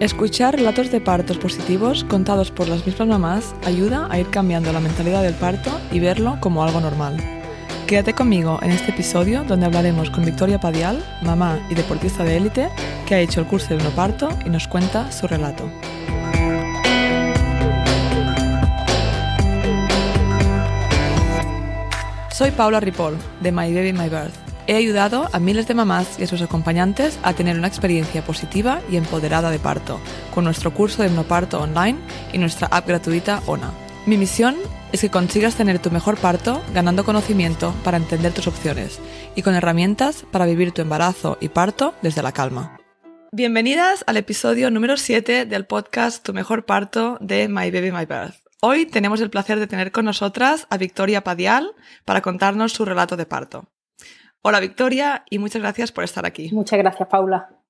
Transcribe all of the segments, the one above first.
Escuchar relatos de partos positivos contados por las mismas mamás ayuda a ir cambiando la mentalidad del parto y verlo como algo normal. Quédate conmigo en este episodio donde hablaremos con Victoria Padial, mamá y deportista de élite, que ha hecho el curso de parto y nos cuenta su relato. Soy Paula Ripoll, de My Baby My Birth He ayudado a miles de mamás y a sus acompañantes a tener una experiencia positiva y empoderada de parto, con nuestro curso de hipnoparto online y nuestra app gratuita ONA. Mi misión es que consigas tener tu mejor parto ganando conocimiento para entender tus opciones y con herramientas para vivir tu embarazo y parto desde la calma. Bienvenidas al episodio número 7 del podcast Tu mejor parto de My Baby My Birth. Hoy tenemos el placer de tener con nosotras a Victoria Padial para contarnos su relato de parto. Hola Victoria y muchas gracias por estar aquí. Muchas gracias Paula.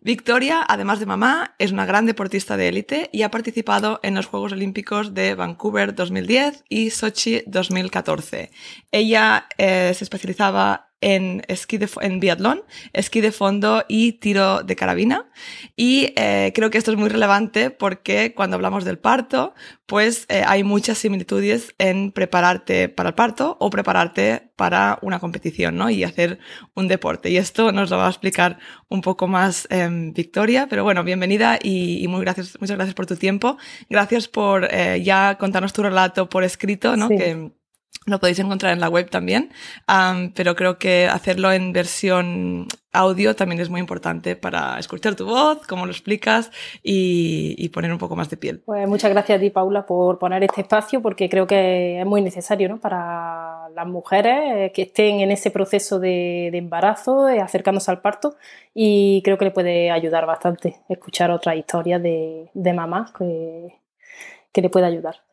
Victoria, además de mamá, es una gran deportista de élite y ha participado en los Juegos Olímpicos de Vancouver 2010 y Sochi 2014. Ella eh, se especializaba en esquí de, en biatlón, esquí de fondo y tiro de carabina. Y eh, creo que esto es muy relevante porque cuando hablamos del parto, pues eh, hay muchas similitudes en prepararte para el parto o prepararte para una competición, ¿no? Y hacer un deporte. Y esto nos lo va a explicar un poco más em, Victoria. Pero bueno, bienvenida y, muy gracias, muchas gracias por tu tiempo. Gracias por eh, ya contarnos tu relato por escrito, ¿no? Que, lo podéis encontrar en la web también, pero creo que hacerlo en versión audio también es muy importante para escuchar tu voz, cómo lo explicas y, poner un poco más de piel. Pues muchas gracias a ti, Paula, por poner este espacio porque creo que es muy necesario ¿no? para las mujeres eh, que estén en ese proceso de, embarazo, eh, acercándose al parto y creo que le puede ayudar bastante escuchar otras historias de, de mamás que, que le puede ayudar.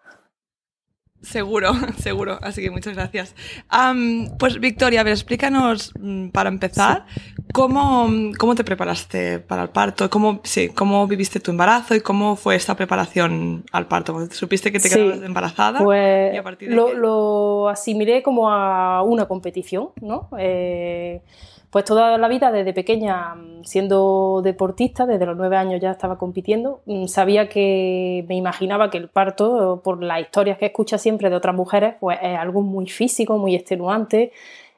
Seguro, seguro. Así que muchas gracias. pues Victoria, a ver, explícanos mm, para empezar cómo, cómo te preparaste para el parto, cómo, sí, cómo viviste tu embarazo y cómo fue esta preparación al parto. ¿Supiste que te quedabas embarazada? Pues lo, lo, asimilé como a una competición, ¿no? Eh, pues toda la vida, desde pequeña, mm, siendo deportista, desde los nueve años ya estaba compitiendo, mm, sabía que me imaginaba que el parto, por las historias que escucha siempre de otras mujeres, pues es algo muy físico, muy extenuante,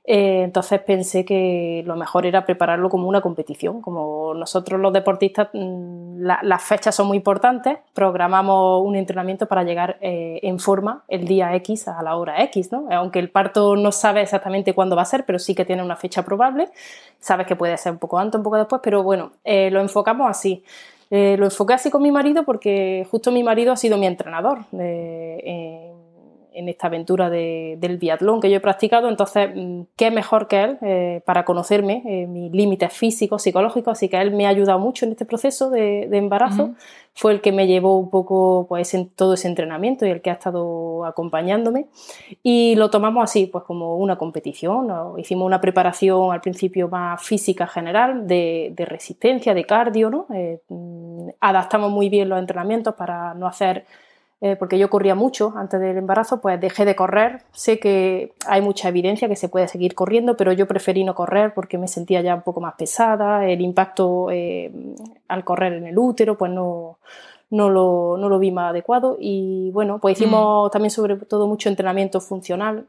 eh, entonces pensé que lo mejor era prepararlo como una competición. Como nosotros los deportistas, mm, las fechas son muy importantes, programamos un entrenamiento para llegar eh, en forma el día X a la hora X. ¿no? Aunque el parto no sabe exactamente cuándo va a ser, pero sí que tiene una fecha probable. Sabes que puede ser un poco antes, un poco después, pero bueno, eh, lo enfocamos así. lo enfoqué así con mi marido porque justo mi marido ha sido mi entrenador en esta aventura del biatlón que yo he practicado, entonces, mm, ¿qué mejor que él eh, para conocerme eh, mis límites físicos, psicológicos? Así que él me ha ayudado mucho en este proceso de, embarazo, fue el que me llevó un poco pues, en todo ese entrenamiento y el que ha estado acompañándome. Y lo tomamos así, pues como una competición. Hicimos una preparación al principio más física general, de, resistencia, de cardio, ¿no? Eh, mm, adaptamos muy bien los entrenamientos para no hacer eh, porque yo corría mucho antes del embarazo, pues dejé de correr. Sé que hay mucha evidencia que se puede seguir corriendo, pero yo preferí no correr porque me sentía ya un poco más pesada. El impacto eh, al correr en el útero, pues no, no, lo, no lo vi más adecuado. Y bueno, pues hicimos mm. también sobre todo mucho entrenamiento funcional.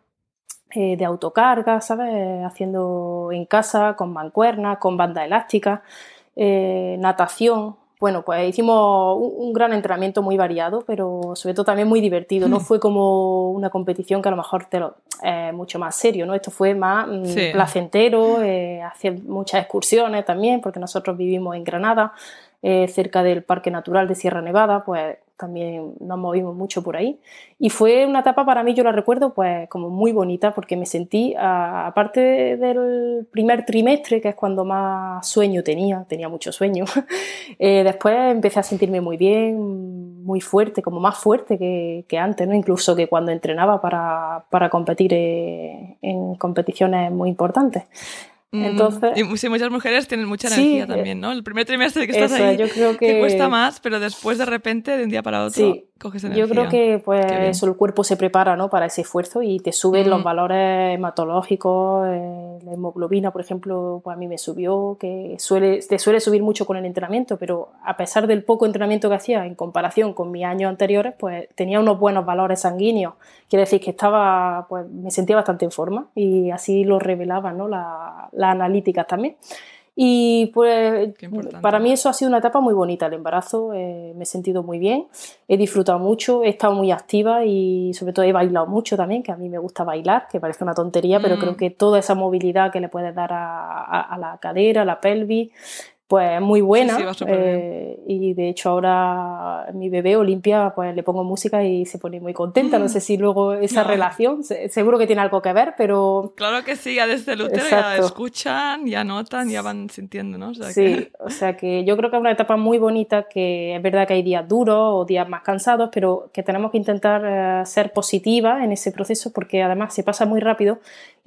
Eh, de autocarga, ¿sabes? Haciendo en casa, con mancuernas, con banda elástica, natación, bueno, pues hicimos un, gran entrenamiento muy variado, pero sobre todo también muy divertido. No hmm. fue como una competición que a lo mejor te lo, es mucho más serio, ¿no? Esto fue más mm, placentero, eh, hacer muchas excursiones también, porque nosotros vivimos en Granada, eh, cerca del Parque Natural de Sierra Nevada, pues también nos movimos mucho por ahí. Y fue una etapa para mí, yo la recuerdo, pues como muy bonita, porque me sentí, aparte del primer trimestre, que es cuando más sueño tenía, tenía mucho sueño, eh, después empecé a sentirme muy bien, muy fuerte, como más fuerte que, que antes, ¿no? incluso que cuando entrenaba para, para competir eh, en competiciones muy importantes. Entonces, y muchas mujeres tienen mucha energía también, ¿no? El primer trimestre que estás ahí yo creo que... te cuesta más, pero después de repente, de un día para otro. Sí, coges energía. Yo creo que pues eso, el cuerpo se prepara ¿no? para ese esfuerzo y te suben los valores hematológicos, eh, la hemoglobina, por ejemplo, pues a mí me subió, que suele, te suele subir mucho con el entrenamiento, pero a pesar del poco entrenamiento que hacía en comparación con mis años anteriores, pues tenía unos buenos valores sanguíneos. Quiere decir que estaba, pues me sentía bastante en forma y así lo revelaban ¿no? las analíticas también. Y pues para mí eso ha sido una etapa muy bonita, el embarazo, eh, me he sentido muy bien, he disfrutado mucho, he estado muy activa y sobre todo he bailado mucho también, que a mí me gusta bailar, que parece una tontería, pero creo mm. que toda esa movilidad que le puedes dar a, a la cadera, a la pelvis, pues muy buena. Eh, y de hecho ahora mi bebé Olimpia, pues le pongo música y se pone muy contenta. No sé si luego esa relación, seguro que tiene algo que ver, pero... Claro que sí, ya desde el útero ya escuchan, ya notan, ya van sintiendo, ¿no? sí, o sea que yo creo que es una etapa muy bonita, que es verdad que hay días duros o días más cansados, pero que tenemos que intentar eh, ser positivas en ese proceso porque además se pasa muy rápido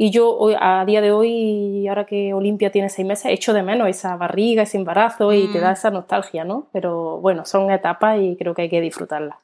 y yo hoy, a día de hoy, ahora que Olimpia tiene seis meses, echo de menos esa barriga, ese embarazo y te da mm. esa nostalgia, ¿no? Pero bueno, son etapas y creo que hay que disfrutarlas.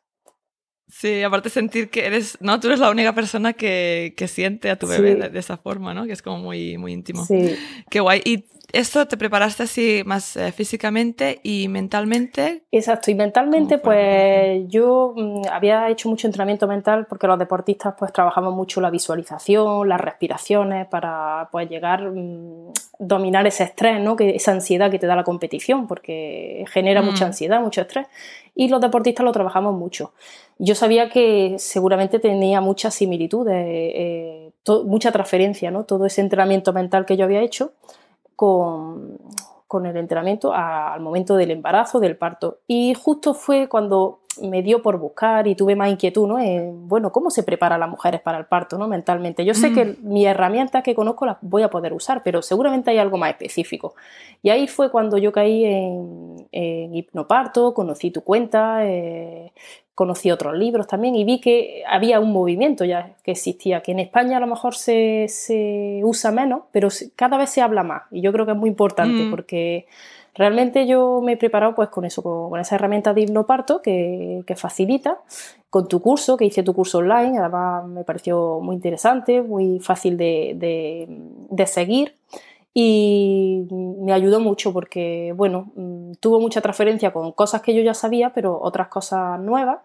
Sí, aparte sentir que eres, no, tú eres la única persona que, que siente a tu bebé de, esa forma, ¿no? Que es como muy, muy íntimo. Sí. Qué guay. ¿Y esto te preparaste así más eh, físicamente y mentalmente? Exacto, y mentalmente pues yo mm, había hecho mucho entrenamiento mental porque los deportistas pues trabajamos mucho la visualización, las respiraciones para pues llegar, mm, dominar ese estrés, ¿no? Que, esa ansiedad que te da la competición porque genera mucha mm. ansiedad, mucho estrés y los deportistas lo trabajamos mucho. Yo sabía que seguramente tenía muchas similitudes, eh, mucha transferencia, ¿no? Todo ese entrenamiento mental que yo había hecho con, con el entrenamiento al momento del embarazo, del parto. Y justo fue cuando me dio por buscar y tuve más inquietud, ¿no? En, bueno, ¿cómo se prepara a las mujeres para el parto, ¿no? Mentalmente. Yo sé que mm. mis herramientas que conozco las voy a poder usar, pero seguramente hay algo más específico. Y ahí fue cuando yo caí en, en hipnoparto, conocí tu cuenta, eh, conocí otros libros también y vi que había un movimiento ya que existía, que en España a lo mejor se, se usa menos, pero cada vez se habla más. Y yo creo que es muy importante mm. porque Realmente yo me he preparado pues con eso, con, esa herramienta de hipnoparto que, que facilita, con tu curso, que hice tu curso online, además me pareció muy interesante, muy fácil de, de, seguir. Y me ayudó mucho porque, bueno, mm, tuvo mucha transferencia con cosas que yo ya sabía, pero otras cosas nuevas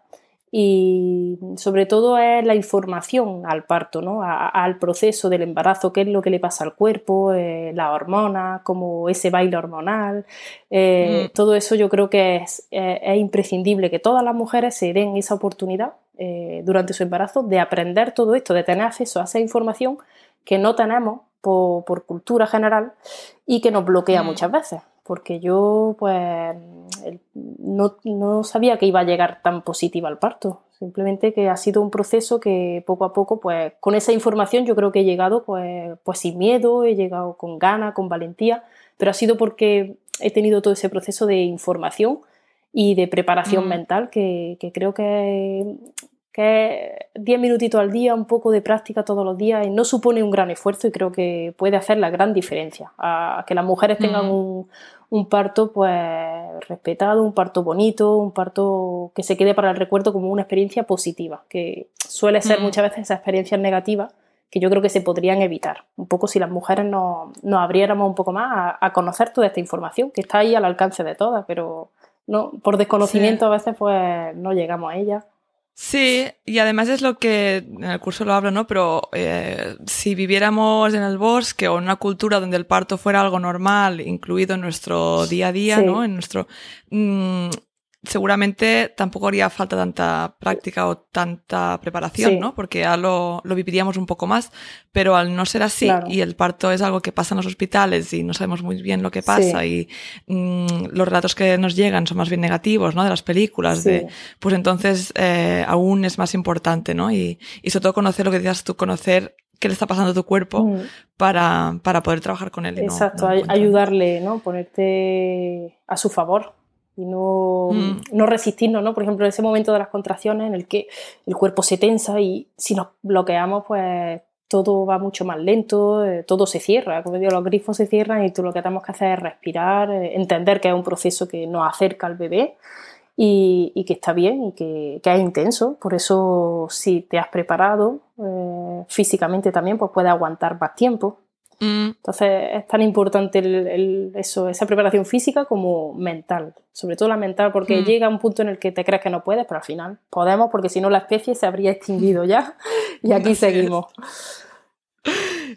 y sobre todo es la información al parto, ¿no? al proceso del embarazo, qué es lo que le pasa al cuerpo, eh, la hormona, como ese baile hormonal, eh, mm. todo eso yo creo que es, es, imprescindible que todas las mujeres se den esa oportunidad eh, durante su embarazo de aprender todo esto, de tener acceso a esa información que no tenemos por, por cultura general y que nos bloquea mm. muchas veces porque yo pues no, sabía que iba a llegar tan positiva al parto. Simplemente que ha sido un proceso que poco a poco, pues con esa información yo creo que he llegado pues, pues sin miedo, he llegado con ganas, con valentía, pero ha sido porque he tenido todo ese proceso de información y de preparación mm. mental que, creo que, que 10 minutitos al día, un poco de práctica todos los días, no supone un gran esfuerzo y creo que puede hacer la gran diferencia. A que las mujeres tengan mm. un, un parto pues respetado, un parto bonito, un parto que se quede para el recuerdo como una experiencia positiva, que suele ser mm. muchas veces esas experiencias negativas que yo creo que se podrían evitar. Un poco si las mujeres nos, abriéramos un poco más a, conocer toda esta información, que está ahí al alcance de todas, pero no, por desconocimiento a veces pues no llegamos a ella. Sí, y además es lo que en el curso lo hablo, ¿no? Pero eh, si viviéramos en el bosque o en una cultura donde el parto fuera algo normal, incluido en nuestro día a día, ¿no? En nuestro, mm, seguramente tampoco haría falta tanta práctica o tanta preparación, ¿no? Porque ya lo, lo, viviríamos un poco más, pero al no ser así y el parto es algo que pasa en los hospitales y no sabemos muy bien lo que pasa y mm, los relatos que nos llegan son más bien negativos, ¿no? De las películas, de, pues entonces eh, aún es más importante, ¿no? Y, y sobre todo conocer lo que decías tú, conocer qué le está pasando a tu cuerpo mm. para, para, poder trabajar con él. Exacto, ayudarle, ¿no? Ponerte a su favor y no, mm. no resistirnos, ¿no? Por ejemplo, en ese momento de las contracciones en el que el cuerpo se tensa y si nos bloqueamos, pues todo va mucho más lento, eh, todo se cierra, como digo, los grifos se cierran y tú lo que tenemos que hacer es respirar, eh, entender que es un proceso que nos acerca al bebé y, que está bien y que, es intenso. Por eso, si te has preparado eh, físicamente también, pues puedes aguantar más tiempo. Mm. Entonces, es tan importante eso, esa preparación física como mental. Sobre todo la mental, porque mm. llega un punto en el que te crees que no puedes, pero al final podemos, porque si no la especie se habría extinguido ya. y aquí seguimos.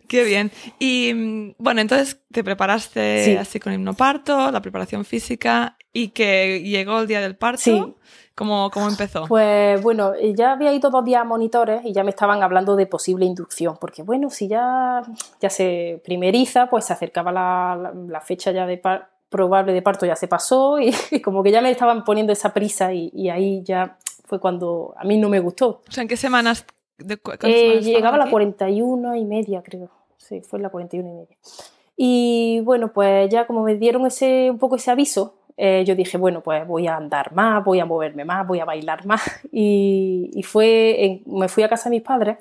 Qué bien. Y bueno, entonces te preparaste así con hipnoparto, la preparación física y que llegó el día del parto. Sí. ¿Cómo, ¿Cómo, empezó? Pues bueno, ya había ido dos días a monitores y ya me estaban hablando de posible inducción, porque bueno, si ya, ya se primeriza, pues se acercaba la, la, fecha ya de probable de parto, ya se pasó y, como que ya me estaban poniendo esa prisa y, y, ahí ya fue cuando a mí no me gustó. O sea, ¿en qué semanas? De, eh, llegaba a la 41 y media, creo. Sí, fue la 41 y media. Y bueno, pues ya como me dieron ese, un poco ese aviso, eh, yo dije, bueno, pues voy a andar más, voy a moverme más, voy a bailar más. Y, y fue, me fui a casa de mis padres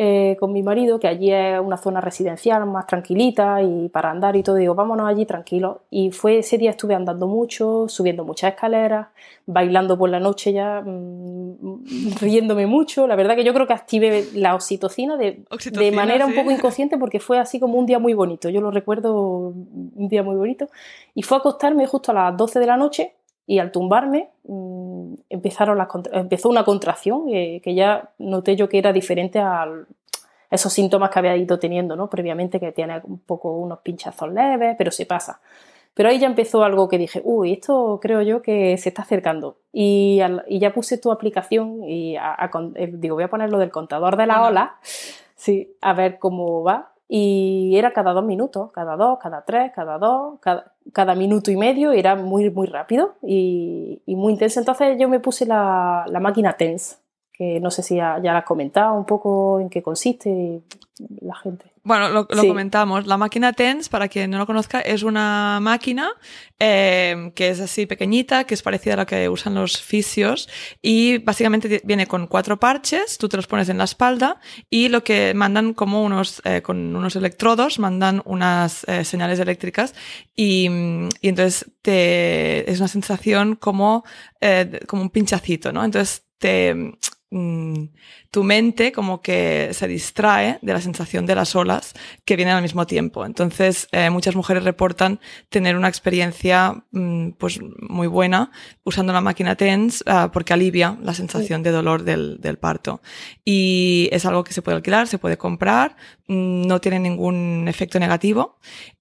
eh, con mi marido, que allí es una zona residencial más tranquilita y para andar y todo, digo, vámonos allí tranquilos. Y fue ese día estuve andando mucho, subiendo muchas escaleras, bailando por la noche ya, mm, riéndome mucho. La verdad que yo creo que activé la oxitocina de, de manera un poco inconsciente porque fue así como un día muy bonito. Yo lo recuerdo un día muy bonito. Y fue a acostarme justo a las 12 de la noche y al tumbarme mm, empezaron las empezó una contracción que ya noté yo que era diferente a esos síntomas que había ido teniendo ¿no? previamente, que tiene un poco unos pinchazos leves, pero se pasa. Pero ahí ya empezó algo que dije, uy, esto creo yo que se está acercando. Y, ya puse tu aplicación y eh, digo, voy a poner lo del contador de la ola, sí, a ver cómo va y era cada dos minutos, cada dos, cada tres, cada dos, cada, minuto y medio, era muy, muy rápido y, muy intenso. Entonces yo me puse la, la máquina TENS, que no sé si ya, ya la has comentado un poco en qué consiste la gente. Bueno, lo, comentamos. La máquina TENS, para quien no lo conozca, es una máquina eh, que es así pequeñita, que es parecida a la que usan los fisios y básicamente viene con cuatro parches, tú te los pones en la espalda y lo que mandan como unos, eh, con unos electrodos, mandan unas eh, señales eléctricas y, y, entonces te, es una sensación como, como un pinchacito, ¿no? Entonces te Mm, tu mente como que se distrae de la sensación de las olas que vienen al mismo tiempo. Entonces, eh, muchas mujeres reportan tener una experiencia mm, pues muy buena usando la máquina TENS ah, porque alivia la sensación de dolor del, del, parto. Y es algo que se puede alquilar, se puede comprar, mm, no tiene ningún efecto negativo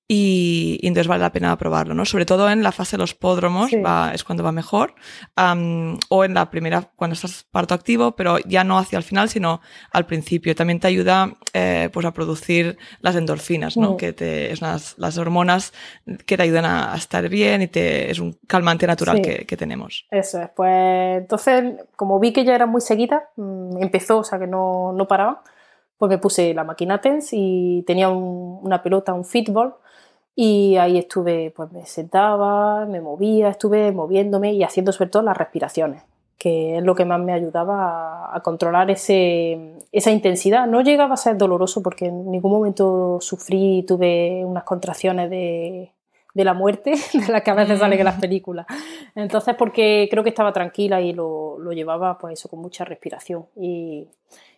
y, entonces vale la pena probarlo, ¿no? Sobre todo en la fase de los pódromos va, es cuando va mejor, o en la primera, cuando estás parto activo, pero ya no hacia el final, sino al principio. También te ayuda eh, pues a producir las endorfinas, ¿no? Mm. Que te, es las hormonas que te ayudan a, estar bien y te, es un calmante natural que, que, tenemos. Eso es, pues entonces, como vi que ya era muy seguida, mm, empezó, o sea que no, no paraba, pues me puse la máquina TENS y tenía una pelota, un fitball, y ahí estuve, pues me sentaba, me movía, estuve moviéndome y haciendo sobre todo las respiraciones, que es lo que más me ayudaba a, controlar ese, esa intensidad. No llegaba a ser doloroso porque en ningún momento sufrí, tuve unas contracciones de, de la muerte, de las que a veces salen en las películas. Entonces, porque creo que estaba tranquila y lo, lo llevaba, pues eso, con mucha respiración. Y,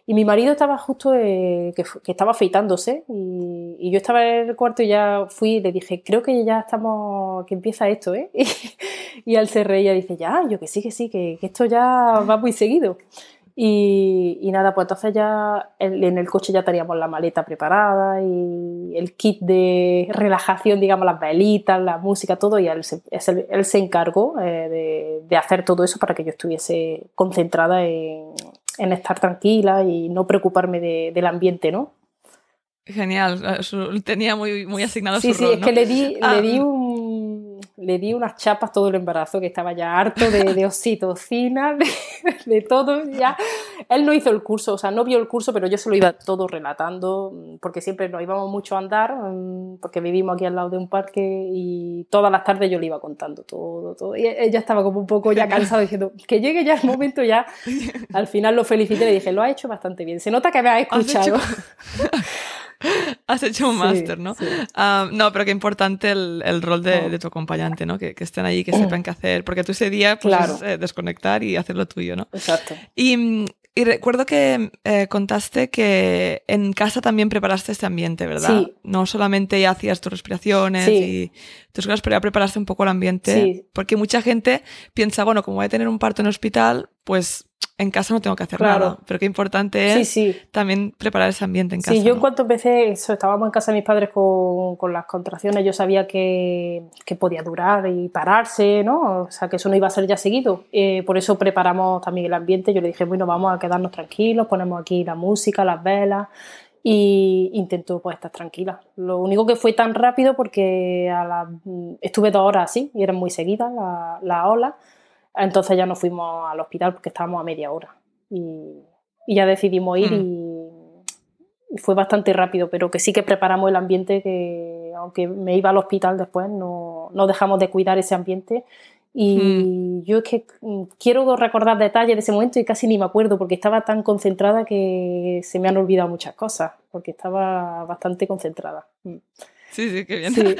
y mi marido estaba justo, eh, que, estaba afeitándose y, yo estaba en el cuarto y ya fui y le dije, creo que ya estamos, que empieza esto, ¿eh? Y, al él se reía y dice, ya, yo que sí, que sí, que, esto ya va muy seguido. Y, nada, pues entonces ya en, el coche ya teníamos la maleta preparada y el kit de relajación, digamos, las velitas, la música, todo, y él se, él se encargó eh, de, de, hacer todo eso para que yo estuviese concentrada en, en estar tranquila y no preocuparme del ambiente, ¿no? Genial, tenía muy, muy asignado sí, su Sí, es que le di, le ah. di un le di unas chapas todo el embarazo, que estaba ya harto de, de oxitocina, de, todo. Ya. Él no hizo el curso, o sea, no vio el curso, pero yo se lo iba todo relatando, porque siempre nos íbamos mucho a andar, mm, porque vivimos aquí al lado de un parque y todas las tardes yo le iba contando todo, todo. Y ella estaba como un poco ya cansado diciendo, que llegue ya el momento ya. Al final lo felicité y le dije, lo ha hecho bastante bien. Se nota que me ha escuchado. Has hecho un máster, ¿no? Ah, no, pero qué importante el, rol de, tu acompañante, ¿no? Que, estén ahí, que sepan qué hacer, porque tú ese día puedes eh, desconectar y hacer lo tuyo, ¿no? Exacto. Y, recuerdo que eh, contaste que en casa también preparaste este ambiente, ¿verdad? Sí. No solamente hacías tus respiraciones y tus cosas, pero ya preparaste un poco el ambiente. Sí. Porque mucha gente piensa, bueno, como voy a tener un parto en el hospital, pues en casa no tengo que hacer nada, pero qué importante es también preparar ese ambiente en casa. Sí, yo en cuanto empecé, eso, estábamos en casa de mis padres con, con las contracciones, yo sabía que, que, podía durar y pararse, ¿no? O sea, que eso no iba a ser ya seguido. Eh, por eso preparamos también el ambiente. Yo le dije, bueno, vamos a quedarnos tranquilos, ponemos aquí la música, las velas y intento pues estar tranquila. Lo único que fue tan rápido porque a la, estuve dos horas así y eran muy seguidas las la olas entonces ya nos fuimos al hospital porque estábamos a media hora y, ya decidimos ir mm. y, fue bastante rápido, pero que sí que preparamos el ambiente que aunque me iba al hospital después, no, no dejamos de cuidar ese ambiente y mm. yo es que mm, quiero recordar detalles de ese momento y casi ni me acuerdo porque estaba tan concentrada que se me han olvidado muchas cosas, porque estaba bastante concentrada. Sí, sí, qué bien.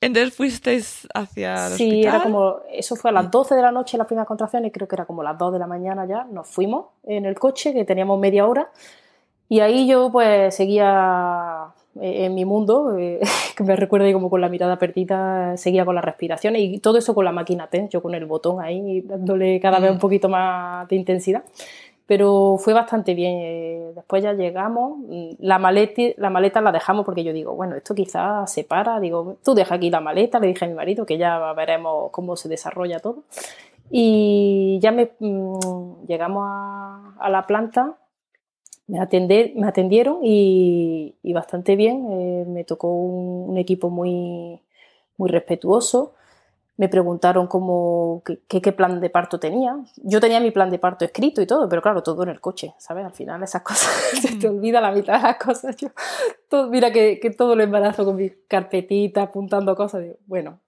entonces fuisteis hacia el Sí, era como, eso fue a las 12 de la noche la primera contracción y creo que era como las 2 de la mañana ya, nos fuimos en el coche, que teníamos media hora, y ahí yo pues seguía eh, en mi mundo, eh, que me recuerda ahí como con la mirada perdida, seguía con las respiraciones y todo eso con la máquina TEN, yo con el botón ahí dándole cada vez un poquito más de intensidad pero fue bastante bien. Eh, después ya llegamos, mm, la maleta, la maleta la dejamos porque yo digo, bueno, esto quizás se para, digo, tú deja aquí la maleta, le dije a mi marido que ya veremos cómo se desarrolla todo. Y ya me, mm, llegamos a, la planta, me, me atendieron y, bastante bien, eh, me tocó un, equipo muy, muy respetuoso me preguntaron cómo, qué, plan de parto tenía. Yo tenía mi plan de parto escrito y todo, pero claro, todo en el coche, ¿sabes? Al final esas cosas, se te olvida la mitad de las cosas. Yo, todo, mira que, todo lo embarazo con mi carpetita, apuntando cosas. bueno,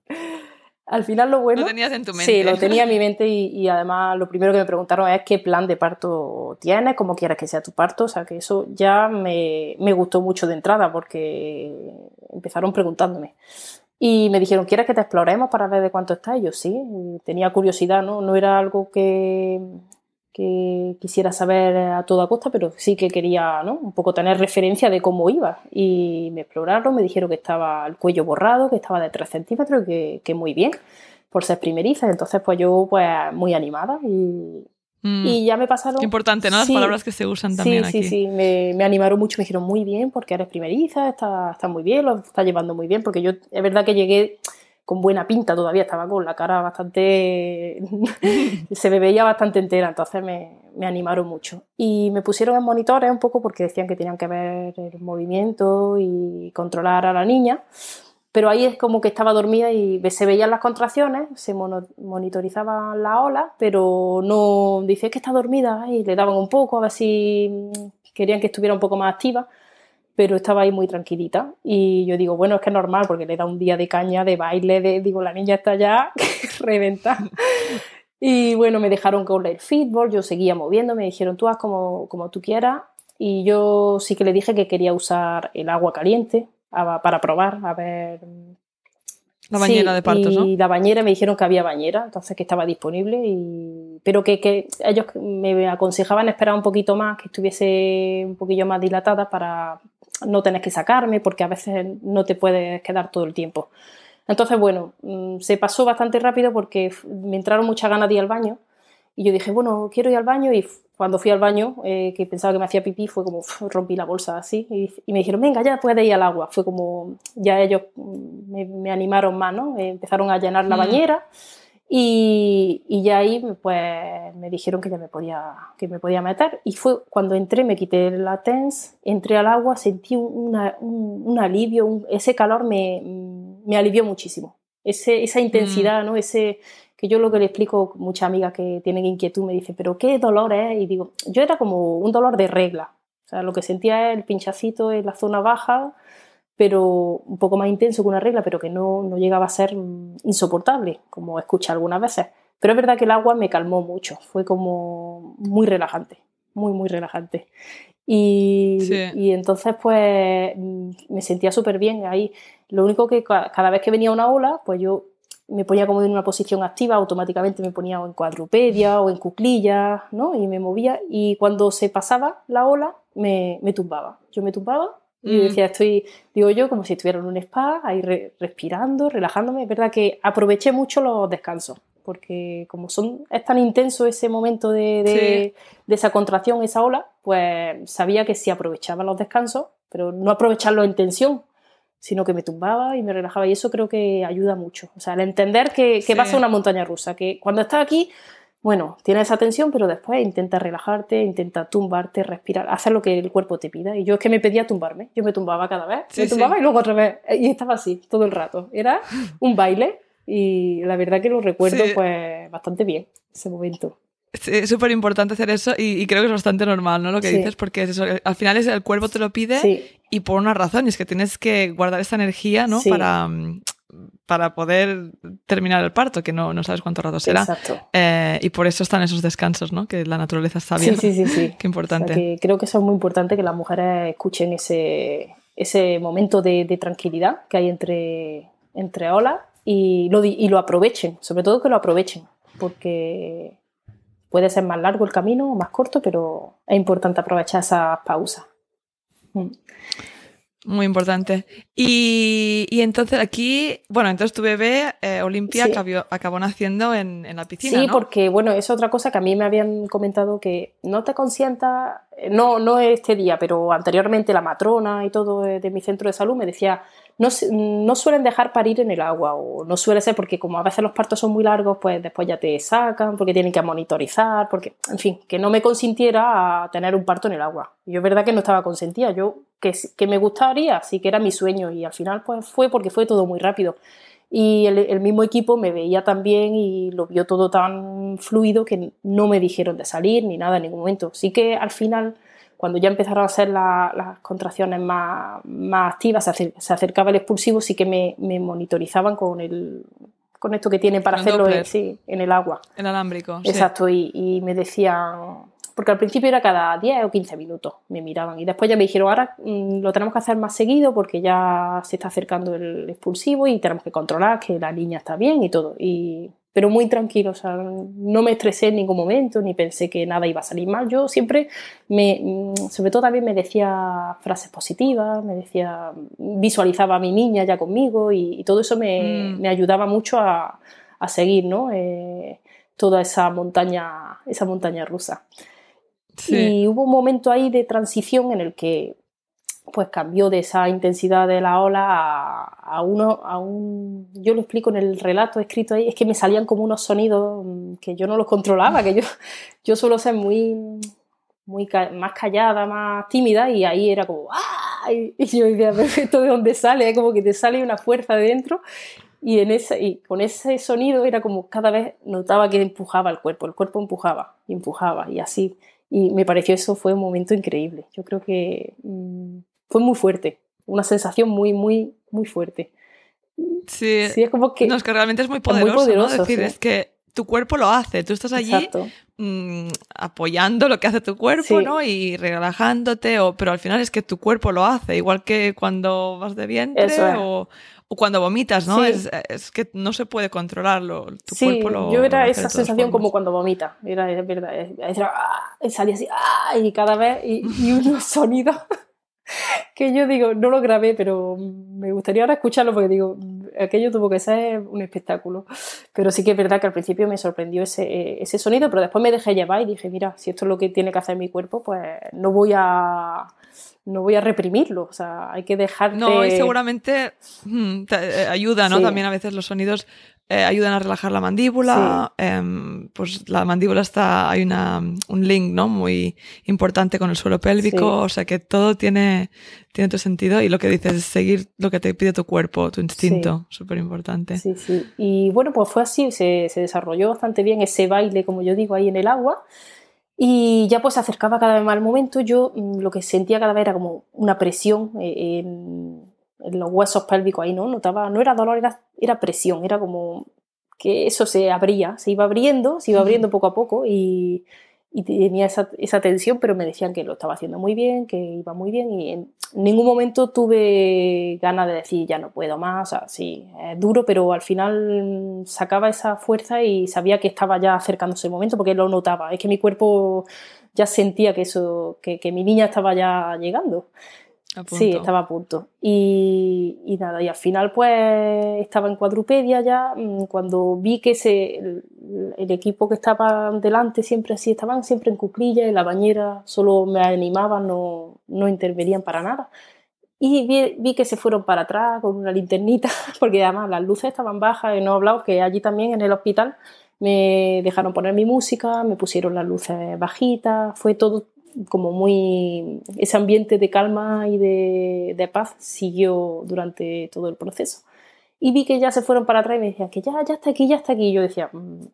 al final lo bueno... Lo tenías en tu mente. Sí, lo tenía en mi mente y, además lo primero que me preguntaron es qué plan de parto tienes, cómo quieres que sea tu parto. O sea, que eso ya me, me gustó mucho de entrada porque empezaron preguntándome. Y me dijeron, ¿quieres que te exploremos para ver de cuánto está? Y yo sí, tenía curiosidad, ¿no? No era algo que, que quisiera saber a toda costa, pero sí que quería ¿no? un poco tener referencia de cómo iba. Y me exploraron, me dijeron que estaba el cuello borrado, que estaba de 3 centímetros, que, que muy bien, por ser primeriza. Entonces, pues yo, pues muy animada y, Mm. Y ya me pasaron... Qué importante, ¿no? Las palabras que se usan también sí, aquí. Sí, sí, me, me, animaron mucho, me dijeron muy bien porque eres primeriza, está, está muy bien, lo está llevando muy bien, porque yo es verdad que llegué con buena pinta todavía, estaba con la cara bastante... se me veía bastante entera, entonces me, me, animaron mucho. Y me pusieron en monitores un poco porque decían que tenían que ver el movimiento y controlar a la niña pero ahí es como que estaba dormida y se veían las contracciones, se monitorizaban la ola, pero no dice que está dormida y le daban un poco a ver si mm, querían que estuviera un poco más activa, pero estaba ahí muy tranquilita y yo digo, bueno, es que es normal porque le da un día de caña, de baile, de, digo, la niña está ya reventada. Y bueno, me dejaron con el fútbol, yo seguía moviendo, me dijeron, tú haz como, como tú quieras. Y yo sí que le dije que quería usar el agua caliente, para probar, a ver. La bañera de partos, y ¿no? la bañera me dijeron que había bañera, entonces que estaba disponible, y... pero que, que, ellos me aconsejaban esperar un poquito más, que estuviese un poquillo más dilatada para no tener que sacarme, porque a veces no te puedes quedar todo el tiempo. Entonces, bueno, mm, se pasó bastante rápido porque me entraron muchas ganas de ir al baño y yo dije, bueno, quiero ir al baño y cuando fui al baño, eh, que pensaba que me hacía pipí, fue como, rompí la bolsa así y, me dijeron, venga, ya puedes ir al agua. Fue como, ya ellos me, animaron más, ¿no? Empezaron a llenar la mm. bañera y, y, ya ahí pues me dijeron que ya me podía, que me podía meter y fue cuando entré, me quité la TENS, entré al agua, sentí un, un, alivio, ese calor me, me alivió muchísimo. Ese, esa intensidad, mm. ¿no? Ese, que yo lo que le explico, muchas amigas que tienen inquietud me dicen, pero ¿qué dolor es? Y digo, yo era como un dolor de regla. O sea, lo que sentía es el pinchacito en la zona baja, pero un poco más intenso que una regla, pero que no, no llegaba a ser insoportable, como escuché algunas veces. Pero es verdad que el agua me calmó mucho, fue como muy relajante, muy, muy relajante. Y, y entonces, pues, me sentía súper bien ahí. Lo único que cada vez que venía una ola, pues yo me ponía como en una posición activa, automáticamente me ponía en cuadrupedia o en cuclillas, ¿no? Y me movía y cuando se pasaba la ola me, me tumbaba. Yo me tumbaba y mm. decía, estoy, digo yo, como si estuviera en un spa, ahí respirando, relajándome. Es verdad que aproveché mucho los descansos, porque como son, es tan intenso ese momento de, de, esa contracción, esa ola, pues sabía que si aprovechaba los descansos, pero no aprovecharlo en tensión, sino que me tumbaba y me relajaba. Y eso creo que ayuda mucho. O sea, el entender que, que vas a una montaña rusa, que cuando estás aquí, bueno, tienes esa tensión, pero después intenta relajarte, intenta tumbarte, respirar, hacer lo que el cuerpo te pida. Y yo es que me pedía tumbarme. Yo me tumbaba cada vez, me tumbaba y luego otra vez. Y estaba así todo el rato. Era un baile y la verdad que lo recuerdo pues bastante bien ese momento. Es súper importante hacer eso y, creo que es bastante normal, ¿no? Lo que dices, porque es eso, al final es el cuerpo te lo pide y por una razón, y es que tienes que guardar esa energía, ¿no? Para, para poder terminar el parto, que no, no sabes cuánto rato será. Exacto. Eh, y por eso están esos descansos, ¿no? Que la naturaleza está bien. Sí, sí, sí. sí. Qué importante. creo que eso es muy importante que las mujeres escuchen ese, ese momento de, de tranquilidad que hay entre, entre olas y lo, y lo aprovechen, sobre todo que lo aprovechen, porque Puede ser más largo el camino o más corto, pero es importante aprovechar esas pausas. Mm. Muy importante. Y, entonces aquí, bueno, entonces tu bebé, eh, Olimpia, acabó, naciendo en, la piscina. Sí, porque, bueno, es otra cosa que a mí me habían comentado que no te consientas, no, no este día, pero anteriormente la matrona y todo de mi centro de salud me decía no, suelen dejar parir en el agua o no suele ser porque como a veces los partos son muy largos, pues después ya te sacan porque tienen que monitorizar, porque, en fin, que no me consintiera tener un parto en el agua. Yo es verdad que no estaba consentida, yo que, me gustaría, sí que era mi sueño y al final pues fue porque fue todo muy rápido. Y el, mismo equipo me veía también y lo vio todo tan fluido que no me dijeron de salir ni nada en ningún momento. Sí que al final cuando ya empezaron a ser las contracciones más, más activas, se, acercaba el expulsivo, sí que me, me monitorizaban con el con esto que tiene para hacerlo en, sí, en el agua. En alámbrico. Exacto, y, y, me decían, porque al principio era cada 10 o 15 minutos, me miraban, y después ya me dijeron, ahora mm, lo tenemos que hacer más seguido porque ya se está acercando el expulsivo y tenemos que controlar que la niña está bien y todo. Y pero muy tranquilo, o sea, no me estresé en ningún momento, ni pensé que nada iba a salir mal. Yo siempre, me, mm, sobre todo también me decía frases positivas, me decía, visualizaba a mi niña ya conmigo y, todo eso me, mm. me, ayudaba mucho a, a seguir, ¿no? Eh, toda esa montaña, esa montaña rusa. Y hubo un momento ahí de transición en el que pues cambió de esa intensidad de la ola a, uno, a un, yo lo explico en el relato escrito ahí, es que me salían como unos sonidos mm, que yo no los controlaba, que yo, yo suelo ser muy, muy más callada, más tímida y ahí era como ¡ay! Y yo decía, ¿esto de dónde sale? Como que te sale una fuerza de dentro y, en ese, y con ese sonido era como cada vez notaba que empujaba el cuerpo, el cuerpo empujaba y empujaba y así. Y me pareció eso fue un momento increíble. Yo creo que mm, fue muy fuerte, una sensación muy, muy, muy fuerte. Sí, es como que... No, es que realmente es muy poderoso, ¿no? Es decir, es que tu cuerpo lo hace, tú estás allí mm, apoyando lo que hace tu cuerpo, ¿no? Y relajándote, o, pero al final es que tu cuerpo lo hace, igual que cuando vas de vientre o, o, cuando vomitas, ¿no? Es, es, que no se puede controlarlo, tu cuerpo lo yo era esa sensación como cuando vomita, era, es verdad, ¡ah! salía así, ¡ah! y cada vez, y, y unos sonidos que yo digo, no lo grabé, pero me gustaría ahora escucharlo porque digo, aquello tuvo que ser un espectáculo. Pero sí que es verdad que al principio me sorprendió ese, ese sonido, pero después me dejé llevar y dije, mira, si esto es lo que tiene que hacer mi cuerpo, pues no voy a no voy a reprimirlo, o sea, hay que dejarte... No, y seguramente mm, eh, ayuda, ¿no? También a veces los sonidos eh, ayudan a relajar la mandíbula. Em, pues la mandíbula está, hay una, un link, ¿no? Muy importante con el suelo pélvico, o sea que todo tiene, tiene tu sentido y lo que dices es seguir lo que te pide tu cuerpo, tu instinto, súper importante. Sí, sí. Y bueno, pues fue así, se, se desarrolló bastante bien ese baile, como yo digo, ahí en el agua. Y ya pues se acercaba cada vez más el momento, yo mm, lo que sentía cada vez era como una presión eh, en, los huesos pélvicos ahí, ¿no? Notaba, no era dolor, era, era presión, era como que eso se abría, se iba abriendo, se iba abriendo poco a poco y, y tenía esa, esa, tensión, pero me decían que lo estaba haciendo muy bien, que iba muy bien y en ningún momento tuve ganas de decir ya no puedo más, o sea, sí, es duro, pero al final sacaba esa fuerza y sabía que estaba ya acercándose el momento porque lo notaba, es que mi cuerpo ya sentía que eso, que, que mi niña estaba ya llegando. Sí, estaba a punto. Y, y, nada, y al final pues estaba en cuadrupedia ya, mm, cuando vi que ese, el, equipo que estaba delante siempre así, estaban siempre en cuclillas, en la bañera, solo me animaban, no, no intervenían para nada. Y vi, vi, que se fueron para atrás con una linternita, porque además las luces estaban bajas, y no he hablado que allí también en el hospital me dejaron poner mi música, me pusieron las luces bajitas, fue todo como muy, ese ambiente de calma y de, de, paz siguió durante todo el proceso. Y vi que ya se fueron para atrás y me decían que ya, ya está aquí, ya está aquí. Y yo decía, mm,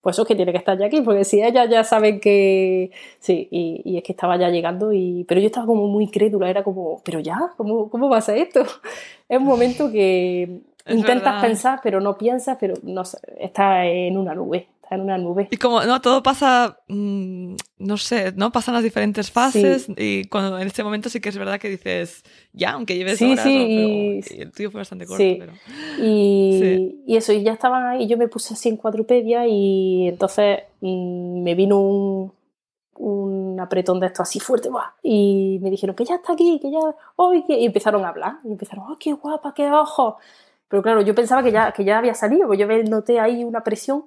pues eso es que tiene que estar ya aquí, porque si ellas ya saben que... Sí, y, y, es que estaba ya llegando, y... pero yo estaba como muy crédula, era como, pero ya, ¿cómo, cómo va a ser esto? Es un momento que intentas pensar, pero no piensas, pero no sé, estás en una nube en una nube. Y como, no, todo pasa, mm, no sé, ¿no? Pasan las diferentes fases y cuando en este momento sí que es verdad que dices, ya, aunque lleves sí, horas, sí, y el tuyo fue bastante corto, sí. pero... Y, sí. y eso, y ya estaban ahí, yo me puse así en cuadrupedia y entonces mmm, me vino un, un apretón de esto así fuerte, ¡buah! y me dijeron que ya está aquí, que ya, oh, y, que... y empezaron a hablar, y empezaron, ¡oh, qué guapa, qué ojos! Pero claro, yo pensaba que ya, que ya había salido, porque yo noté ahí una presión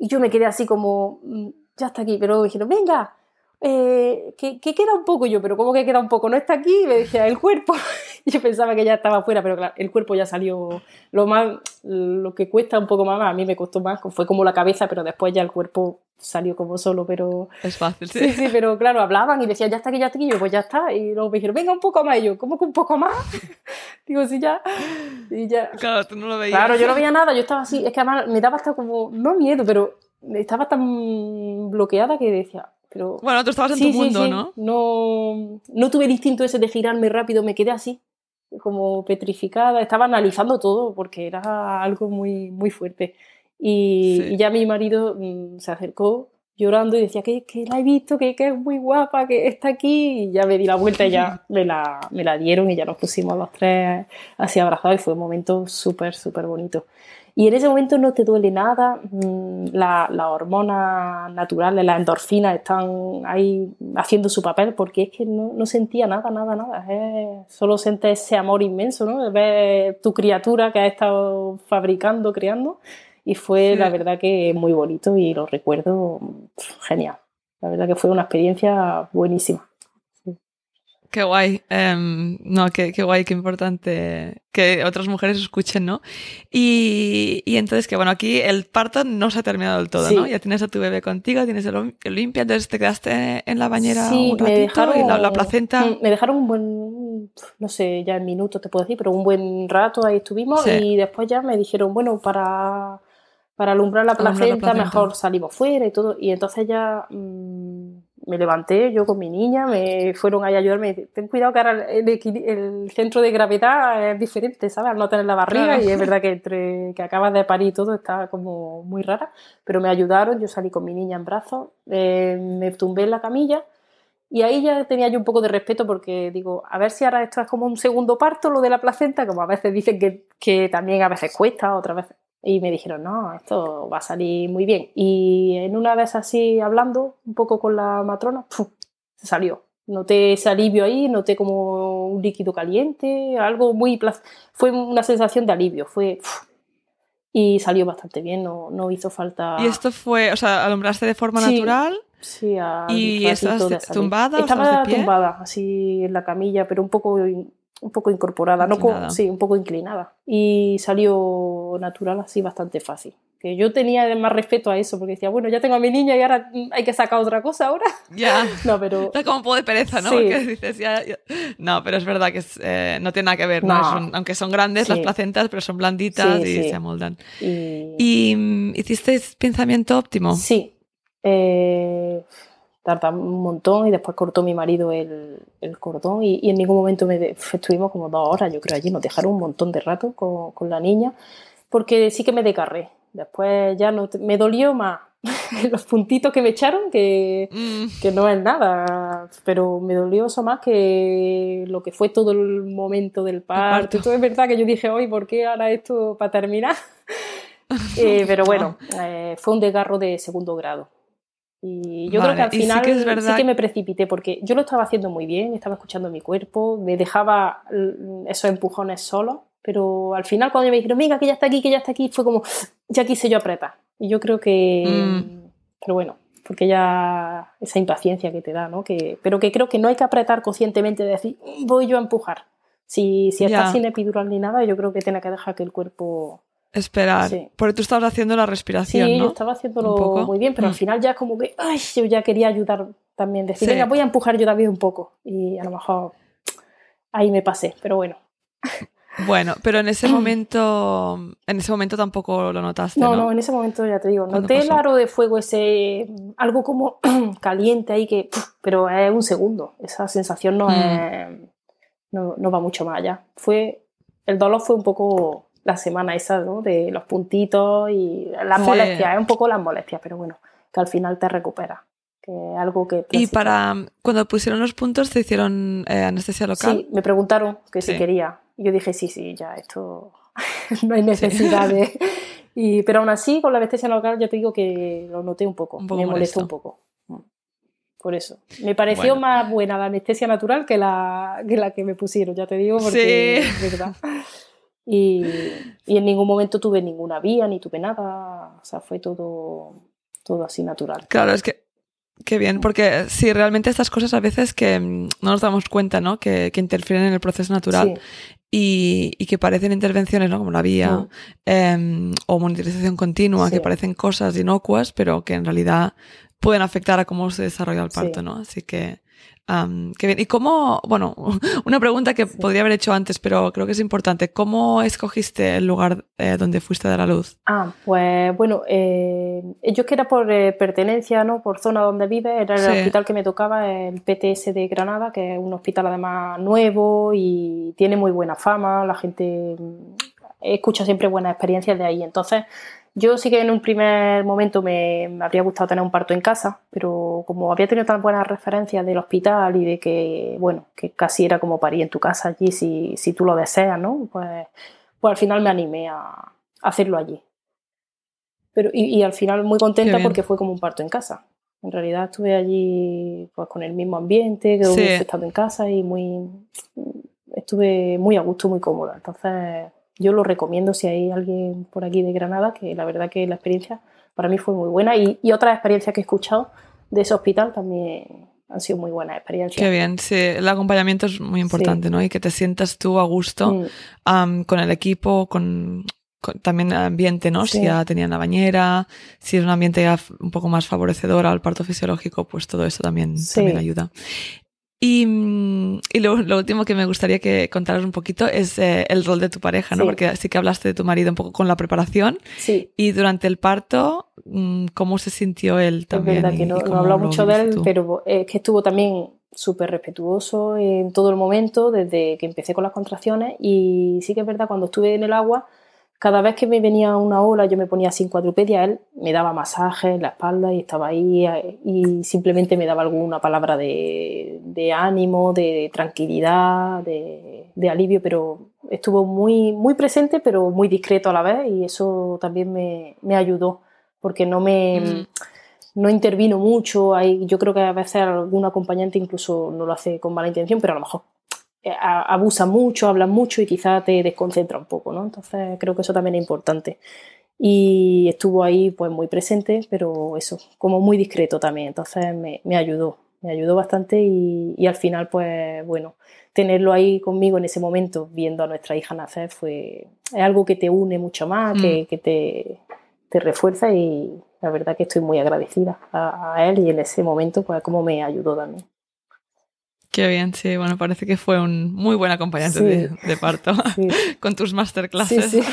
y yo me quedé así como, mm, ya está aquí, pero dijeron, venga, eh, que, que, queda un poco yo, pero ¿cómo que queda un poco? No está aquí, me decía el cuerpo. yo pensaba que ya estaba afuera, pero claro, el cuerpo ya salió. Lo más, lo que cuesta un poco más, a mí me costó más, fue como la cabeza, pero después ya el cuerpo salió como solo, pero... Es fácil, sí. Sí, sí, pero claro, hablaban y decían, ya está aquí, ya está aquí, yo pues ya está, y luego me dijeron, venga un poco más, y yo, ¿cómo que un poco más? Digo, sí, ya, y ya. Claro, tú no lo veías. Claro, yo no veía nada, yo estaba así, es que además me daba hasta como, no miedo, pero estaba tan bloqueada que decía, pero... Bueno, tú estabas en sí, tu mundo, sí. ¿no? ¿no? No tuve el instinto ese de girarme rápido, me quedé así, como petrificada, estaba analizando todo porque era algo muy, muy fuerte. Y, y ya mi marido mmm, se acercó llorando y decía que, que la he visto, que, que, es muy guapa, que está aquí. Y ya me di la vuelta y ya me la, me la dieron y ya nos pusimos los tres así abrazados y fue un momento súper, súper bonito. Y en ese momento no te duele nada, las la hormonas naturales, las endorfinas están ahí haciendo su papel porque es que no, no sentía nada, nada, nada. Es, solo sientes ese amor inmenso, ¿no? Ves tu criatura que has estado fabricando, creando y fue sí. la verdad que muy bonito y lo recuerdo genial. La verdad que fue una experiencia buenísima. Qué guay, um, no, qué, qué, guay, qué importante que otras mujeres escuchen, ¿no? Y, y, entonces que bueno, aquí el parto no se ha terminado del todo, sí. ¿no? Ya tienes a tu bebé contigo, tienes el, el limpia, entonces te quedaste en la bañera un ratito me dejaron, y la, la, placenta. Me dejaron un buen, no sé, ya en minutos te puedo decir, pero un buen rato ahí estuvimos sí. y después ya me dijeron, bueno, para, para alumbrar la placenta, alumbrar la placenta. mejor salimos fuera y todo, y entonces ya... Mmm, me levanté yo con mi niña, me fueron ahí a ayudarme. Ten cuidado que ahora el, el, centro de gravedad es diferente, ¿sabes? Al no tener la barriga claro. y es verdad que entre que acabas de parir y todo está como muy rara, pero me ayudaron, yo salí con mi niña en brazos, eh, me tumbé en la camilla y ahí ya tenía yo un poco de respeto porque digo, a ver si ahora esto es como un segundo parto, lo de la placenta, como a veces dicen que, que también a veces cuesta, otras veces y me dijeron, no, esto va a salir muy bien. Y en una vez así, hablando un poco con la matrona, ¡pum! se salió. Noté ese alivio ahí, noté como un líquido caliente, algo muy... Fue una sensación de alivio, fue... ¡pum! Y salió bastante bien, no, no hizo falta... ¿Y esto fue, o sea, alumbraste de forma sí, natural? Sí, a ¿Y estás tumbada? Estaba de pie? tumbada, así en la camilla, pero un poco un poco incorporada, inclinada. no sí, un poco inclinada. Y salió natural así bastante fácil. Que yo tenía más respeto a eso, porque decía, bueno, ya tengo a mi niña y ahora hay que sacar otra cosa ahora. Ya. no, pero. Está como un poco de pereza, ¿no? Sí. Porque dices, ya, ya. No, pero es verdad que es, eh, no tiene nada que ver, ¿no? no. Son, aunque son grandes sí. las placentas, pero son blanditas sí, y se amoldan. Y... ¿Y mm, hicisteis pensamiento óptimo? Sí. Eh tarda un montón y después cortó mi marido el, el cordón y, y, en ningún momento me de, estuvimos como dos horas, yo creo, allí, nos dejaron un montón de rato con, con la niña, porque sí que me descarré. Después ya no me dolió más los puntitos que me echaron, que, mm. que, no es nada, pero me dolió eso más que lo que fue todo el momento del parto. Todo es verdad que yo dije, hoy, ¿por qué ahora esto para terminar? Eh, pero bueno, eh, fue un desgarro de segundo grado. Y yo creo que al final sí que, me precipité porque yo lo estaba haciendo muy bien, estaba escuchando mi cuerpo, me dejaba esos empujones solo, pero al final cuando me dijeron, venga, que ya está aquí, que ya está aquí, fue como, ya quise yo apretar. Y yo creo que, mm. pero bueno, porque ya esa impaciencia que te da, ¿no? Que, pero que creo que no hay que apretar conscientemente de decir, voy yo a empujar. Si, si estás sin epidural ni nada, yo creo que tiene que dejar que el cuerpo... Esperar. Porque tú estabas haciendo la respiración, sí, yo estaba haciéndolo muy bien, pero al mm. final ya es como que, ay, yo ya quería ayudar también. Decir, venga, voy a empujar yo también un poco. Y a lo mejor ahí me pasé, pero bueno. Bueno, pero en ese momento, en ese momento tampoco lo notaste. No, no, en ese momento ya te digo, noté el aro de fuego ese, algo como caliente ahí que, pero es un segundo. Esa sensación no mm. no, va mucho más allá. Fue, el dolor fue un poco la semana esa, ¿no? De los puntitos y las molestias, es un poco las molestias, pero bueno, que al final te recupera. Que algo que. Y para cuando pusieron los puntos, ¿te hicieron eh, anestesia local? Sí, me preguntaron que si quería y yo dije, sí, sí, ya, esto no hay necesidad de... Y, pero aún así, con la anestesia local, ya te digo que lo noté un poco, me molestó un poco. Mm. Por eso. Me pareció más buena la anestesia natural que la, que la que me pusieron, ya te digo, porque sí. verdad. Y, y, en ningún momento tuve ninguna vía, ni tuve nada. O sea, fue todo, todo así natural. Claro, es que Qué bien, porque sí, realmente estas cosas a veces que mm, no nos damos cuenta, ¿no? Que, que interfieren en el proceso natural y, y, que parecen intervenciones, ¿no? Como la vía em, o monitorización continua, que parecen cosas inocuas, pero que en realidad pueden afectar a cómo se desarrolla el parto, ¿no? Así que qué bien. ¿Y cómo, bueno, una pregunta que podría haber hecho antes, pero creo que es importante. ¿Cómo escogiste el lugar eh, donde fuiste a dar a luz? Ah, pues bueno, eh, yo que era por eh, pertenencia, ¿no? Por zona donde vive, era el hospital que me tocaba, el PTS de Granada, que es un hospital además nuevo y tiene muy buena fama, la gente escucha siempre buenas experiencias de ahí. Entonces, yo sí que en un primer momento me, habría gustado tener un parto en casa, pero como había tenido tan buenas referencias del hospital y de que, bueno, que casi era como parir en tu casa allí si, si tú lo deseas, ¿no? Pues, pues al final me animé a, hacerlo allí. Pero, y, al final muy contenta porque fue como un parto en casa. En realidad estuve allí pues, con el mismo ambiente que hubiese estado en casa y muy estuve muy a gusto, muy cómoda. Entonces yo lo recomiendo si hay alguien por aquí de Granada, que la verdad que la experiencia para mí fue muy buena y, y otras experiencias que he escuchado de ese hospital también han sido muy buenas experiencias. Qué bien, sí, el acompañamiento es muy importante, ¿no? Y que te sientas tú a gusto mm. con el equipo, con, también el ambiente, ¿no? Si ya tenían la bañera, si es un ambiente ya un poco más favorecedor al parto fisiológico, pues todo eso también, también ayuda. Y, y lo, lo, último que me gustaría que contaras un poquito es eh, el rol de tu pareja, ¿no? Porque sí que hablaste de tu marido un poco con la preparación. Sí. Y durante el parto, mm, ¿cómo se sintió él también? Es verdad que no, no hablado mucho de él, pero es que estuvo también súper respetuoso en todo el momento, desde que empecé con las contracciones. Y sí que es verdad, cuando estuve en el agua, cada vez que me venía una ola, yo me ponía sin cuadrupedia, él me daba masaje en la espalda y estaba ahí y simplemente me daba alguna palabra de, ánimo, de tranquilidad, de, alivio, pero estuvo muy, muy presente, pero muy discreto a la vez y eso también me, ayudó, porque no me... Mm. No intervino mucho, yo creo que a veces algún acompañante incluso no lo hace con mala intención, pero a lo mejor abusa mucho, habla mucho y quizá te desconcentra un poco, ¿no? Entonces creo que eso también es importante. Y estuvo ahí pues muy presente, pero eso, como muy discreto también, entonces me, me ayudó, me ayudó bastante y, y, al final pues bueno, tenerlo ahí conmigo en ese momento, viendo a nuestra hija nacer, fue es algo que te une mucho más, que, mm. que te, te, refuerza y la verdad que estoy muy agradecida a, a él y en ese momento pues como me ayudó también. Qué bien, sí, bueno, parece que fue un muy buen acompañante de, parto con tus masterclasses. Sí,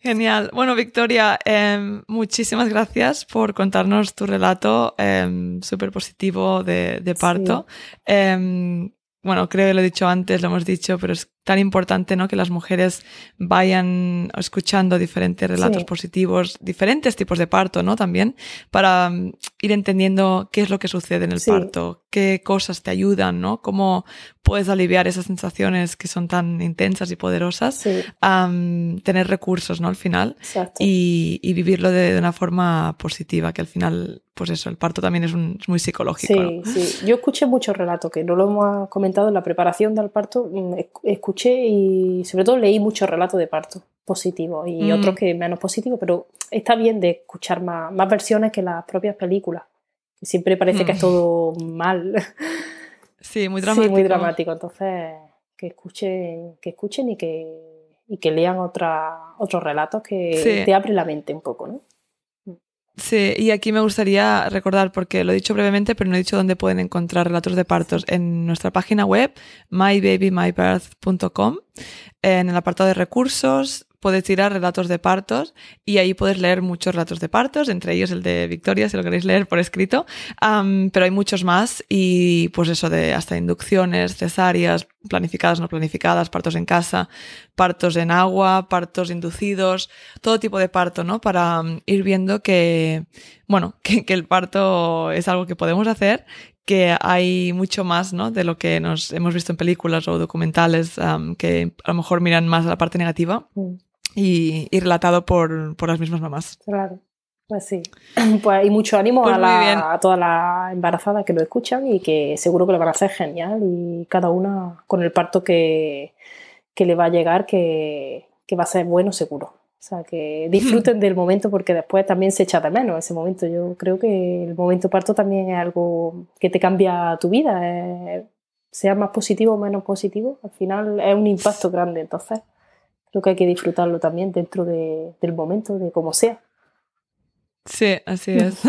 Genial. Bueno, Victoria, em, muchísimas gracias por contarnos tu relato eh, súper positivo de, parto. Em, bueno, creo que lo he dicho antes, lo hemos dicho, pero es tan importante ¿no? que las mujeres vayan escuchando diferentes relatos positivos, diferentes tipos de parto, ¿no? También, para mm, ir entendiendo qué es lo que sucede en el parto, qué cosas te ayudan, ¿no? Cómo puedes aliviar esas sensaciones que son tan intensas y poderosas, tener recursos, ¿no? Al final, y, y, vivirlo de, una forma positiva, que al final, pues eso, el parto también es, muy psicológico. Sí, sí. Yo escuché muchos relatos, que no lo hemos comentado en la preparación del parto, mm, escuché y sobre todo leí muchos relatos de parto positivos y mm. otros que menos positivos, pero está bien de escuchar más, más versiones que las propias películas. Siempre parece que es mm. todo mal. Sí, muy dramático. Sí, muy dramático. Entonces, que escuchen, que escuchen y que, y que lean otra, otros relatos que te abren la mente un poco, ¿no? Sí, y aquí me gustaría recordar, porque lo he dicho brevemente, pero no he dicho dónde pueden encontrar relatos de partos. En nuestra página web, mybabymybirth.com, en el apartado de recursos, puedes tirar relatos de partos y ahí puedes leer muchos relatos de partos, entre ellos el de Victoria, si lo queréis leer por escrito, pero hay muchos más y pues eso de hasta inducciones, cesáreas, planificadas, no planificadas, partos en casa, partos en agua, partos inducidos, todo tipo de parto, ¿no? Para ir viendo que, bueno, que, que el parto es algo que podemos hacer que hay mucho más ¿no? de lo que nos hemos visto en películas o documentales que a lo mejor miran más a la parte negativa. Mm y, relatado por, por, las mismas mamás. Claro, pues sí. Pues, y mucho ánimo pues a, la, a todas las embarazadas que lo escuchan y que seguro que lo van a hacer genial y cada una con el parto que, que le va a llegar que, que va a ser bueno seguro. O sea, que disfruten del momento porque después también se echa de menos ese momento. Yo creo que el momento parto también es algo que te cambia tu vida. sea más positivo o menos positivo, al final es un impacto grande. Entonces, creo que hay que disfrutarlo también dentro del momento, de como sea. Sí, así es.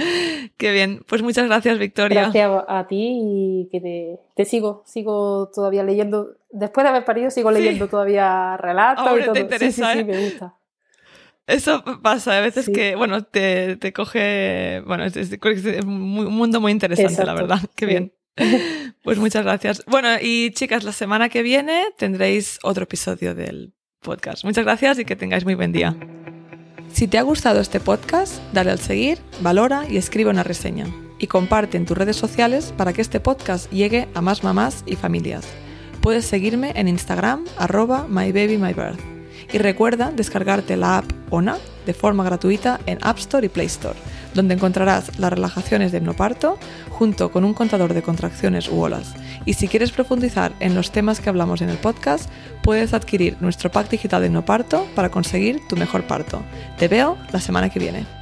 Qué bien. Pues muchas gracias, Victoria. Gracias a ti y que te, sigo, sigo todavía leyendo. Después de haber parido, sigo leyendo todavía relatos y todo. Te interesa, sí, sí, me gusta. Eso pasa, a veces que, bueno, te, te coge, bueno, es, un mundo muy interesante, la verdad. Qué bien. Pues muchas gracias. Bueno, y chicas, la semana que viene tendréis otro episodio del podcast. Muchas gracias y que tengáis muy buen día. Si te ha gustado este podcast, dale al seguir, valora y escribe una reseña. Y comparte en tus redes sociales para que este podcast llegue a más mamás y familias. Puedes seguirme en Instagram, arroba mybabymybirth. Y recuerda descargarte la app ONA de forma gratuita en App Store y Play Store, donde encontrarás las relajaciones de hipnoparto junto con un contador de contracciones u olas y si quieres profundizar en los temas que hablamos en el podcast, puedes adquirir nuestro pack digital de no parto para conseguir tu mejor parto. Te veo la semana que viene.